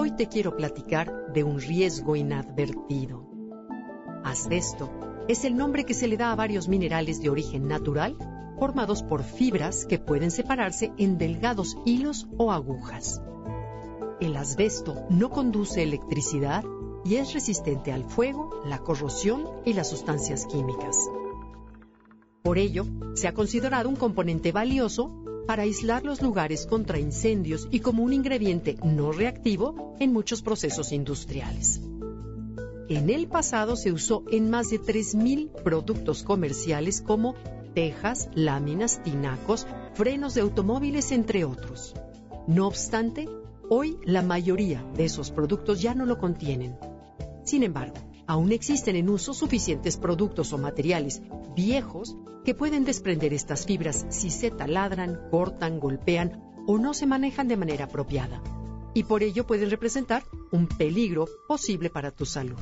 Hoy te quiero platicar de un riesgo inadvertido. Asbesto es el nombre que se le da a varios minerales de origen natural formados por fibras que pueden separarse en delgados hilos o agujas. El asbesto no conduce electricidad y es resistente al fuego, la corrosión y las sustancias químicas. Por ello, se ha considerado un componente valioso para aislar los lugares contra incendios y como un ingrediente no reactivo en muchos procesos industriales. En el pasado se usó en más de 3.000 productos comerciales como tejas, láminas, tinacos, frenos de automóviles, entre otros. No obstante, hoy la mayoría de esos productos ya no lo contienen. Sin embargo, aún existen en uso suficientes productos o materiales viejos que pueden desprender estas fibras si se taladran, cortan, golpean o no se manejan de manera apropiada. Y por ello pueden representar un peligro posible para tu salud.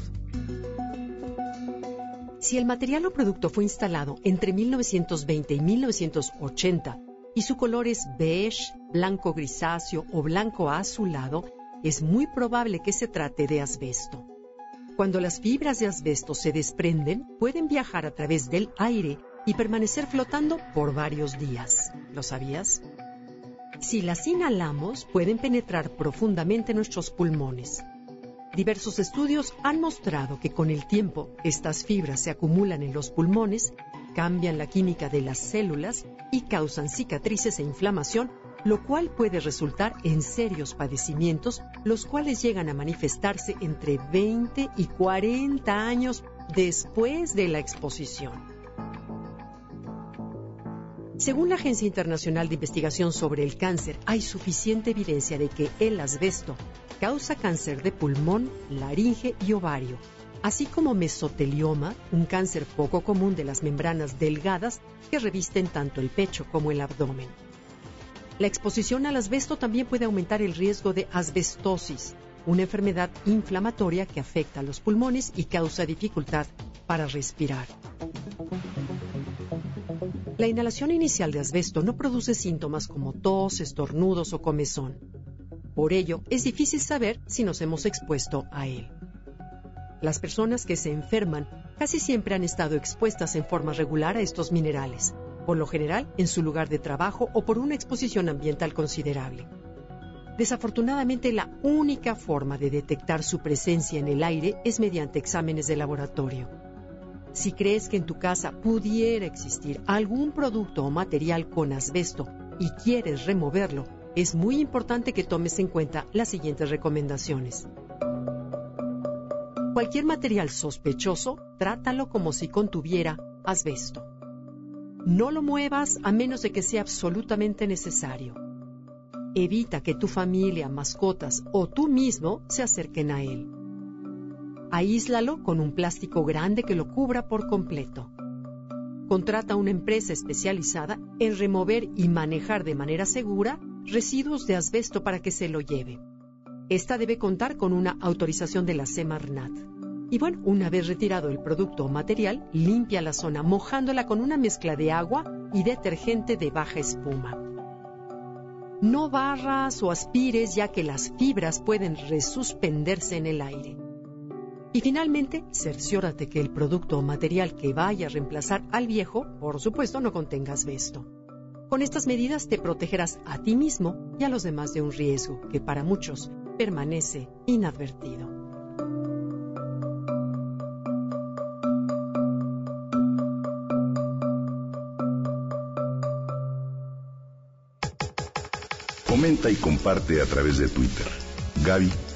Si el material o producto fue instalado entre 1920 y 1980 y su color es beige, blanco grisáceo o blanco azulado, es muy probable que se trate de asbesto. Cuando las fibras de asbesto se desprenden, pueden viajar a través del aire y permanecer flotando por varios días. ¿Lo sabías? Si las inhalamos, pueden penetrar profundamente en nuestros pulmones. Diversos estudios han mostrado que con el tiempo estas fibras se acumulan en los pulmones, cambian la química de las células y causan cicatrices e inflamación lo cual puede resultar en serios padecimientos, los cuales llegan a manifestarse entre 20 y 40 años después de la exposición. Según la Agencia Internacional de Investigación sobre el Cáncer, hay suficiente evidencia de que el asbesto causa cáncer de pulmón, laringe y ovario, así como mesotelioma, un cáncer poco común de las membranas delgadas que revisten tanto el pecho como el abdomen. La exposición al asbesto también puede aumentar el riesgo de asbestosis, una enfermedad inflamatoria que afecta a los pulmones y causa dificultad para respirar. La inhalación inicial de asbesto no produce síntomas como tos, estornudos o comezón. Por ello, es difícil saber si nos hemos expuesto a él. Las personas que se enferman casi siempre han estado expuestas en forma regular a estos minerales, por lo general en su lugar de trabajo o por una exposición ambiental considerable. Desafortunadamente, la única forma de detectar su presencia en el aire es mediante exámenes de laboratorio. Si crees que en tu casa pudiera existir algún producto o material con asbesto y quieres removerlo, es muy importante que tomes en cuenta las siguientes recomendaciones. Cualquier material sospechoso, trátalo como si contuviera asbesto. No lo muevas a menos de que sea absolutamente necesario. Evita que tu familia, mascotas o tú mismo se acerquen a él. Aíslalo con un plástico grande que lo cubra por completo. Contrata una empresa especializada en remover y manejar de manera segura residuos de asbesto para que se lo lleve. Esta debe contar con una autorización de la Semarnat. Y bueno, una vez retirado el producto o material, limpia la zona mojándola con una mezcla de agua y detergente de baja espuma. No barras o aspires ya que las fibras pueden resuspenderse en el aire. Y finalmente, cerciórate que el producto o material que vaya a reemplazar al viejo, por supuesto, no contenga asbesto. Con estas medidas te protegerás a ti mismo y a los demás de un riesgo que para muchos permanece inadvertido. Comenta y comparte a través de Twitter. Gaby-Vargas.